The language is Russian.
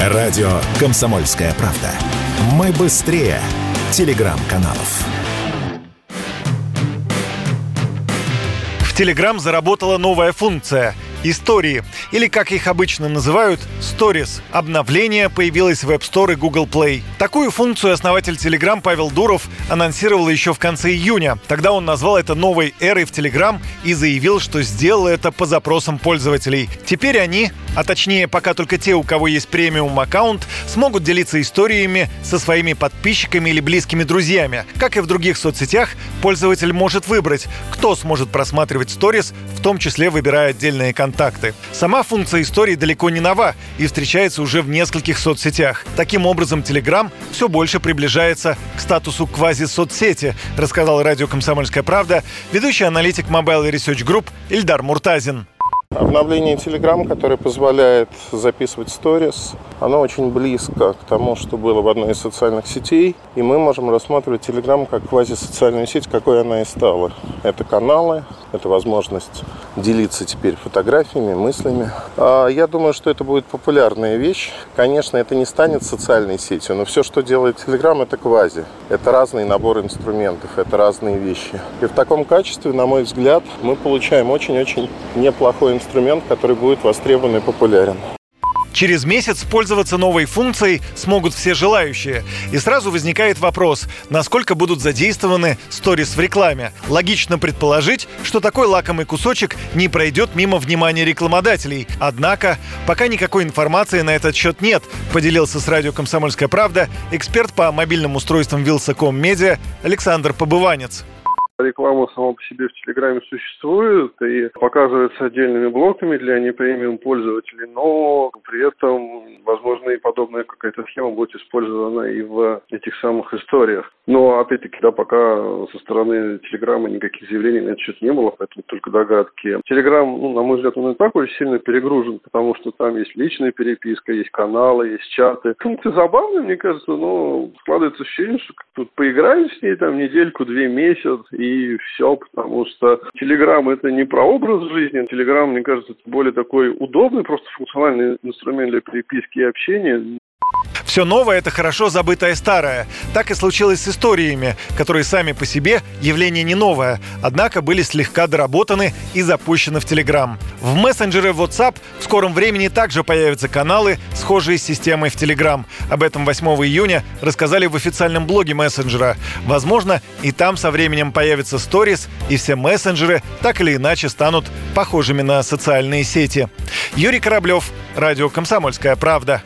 Радио «Комсомольская правда». Мы быстрее телеграм-каналов. В Telegram заработала новая функция – истории, или как их обычно называют, Stories. Обновление появилось в App Store и Google Play. Такую функцию основатель Telegram Павел Дуров анонсировал еще в конце июня. Тогда он назвал это новой эрой в Telegram и заявил, что сделал это по запросам пользователей. Теперь они, а точнее пока только те, у кого есть премиум аккаунт, смогут делиться историями со своими подписчиками или близкими друзьями. Как и в других соцсетях, пользователь может выбрать, кто сможет просматривать сторис, в том числе выбирая отдельные контакты контакты. Сама функция истории далеко не нова и встречается уже в нескольких соцсетях. Таким образом, Telegram все больше приближается к статусу квази-соцсети, рассказал радио «Комсомольская правда» ведущий аналитик Mobile Research Group Ильдар Муртазин. Обновление Telegram, которое позволяет записывать сторис, оно очень близко к тому, что было в одной из социальных сетей. И мы можем рассматривать Telegram как квазисоциальную сеть, какой она и стала. Это каналы, это возможность делиться теперь фотографиями, мыслями. А, я думаю, что это будет популярная вещь. Конечно, это не станет социальной сетью, но все, что делает Telegram, это квази. Это разный набор инструментов, это разные вещи. И в таком качестве, на мой взгляд, мы получаем очень-очень неплохой инструмент, который будет востребован и популярен. Через месяц пользоваться новой функцией смогут все желающие. И сразу возникает вопрос, насколько будут задействованы сторис в рекламе. Логично предположить, что такой лакомый кусочек не пройдет мимо внимания рекламодателей. Однако, пока никакой информации на этот счет нет, поделился с радио «Комсомольская правда» эксперт по мобильным устройствам Вилсаком Медиа Александр Побыванец. Реклама сама по себе в Телеграме существует и показывается отдельными блоками для непремиум пользователей, но при этом, возможно, и подобная какая-то схема будет использована и в этих самых историях. Но, опять-таки, да, пока со стороны Телеграма никаких заявлений на этот счет не было, поэтому только догадки. Телеграм, ну, на мой взгляд, он и так очень сильно перегружен, потому что там есть личная переписка, есть каналы, есть чаты. Функция забавная, мне кажется, но складывается ощущение, что тут поиграем с ней там недельку-две месяц, и и все, потому что Телеграм это не про образ жизни, Телеграм, мне кажется, это более такой удобный, просто функциональный инструмент для переписки и общения. Все новое – это хорошо забытое старое. Так и случилось с историями, которые сами по себе явление не новое, однако были слегка доработаны и запущены в Telegram. В мессенджере WhatsApp в скором времени также появятся каналы, схожие с системой в Telegram. Об этом 8 июня рассказали в официальном блоге мессенджера. Возможно, и там со временем появятся сторис, и все мессенджеры так или иначе станут похожими на социальные сети. Юрий Кораблев, Радио «Комсомольская правда».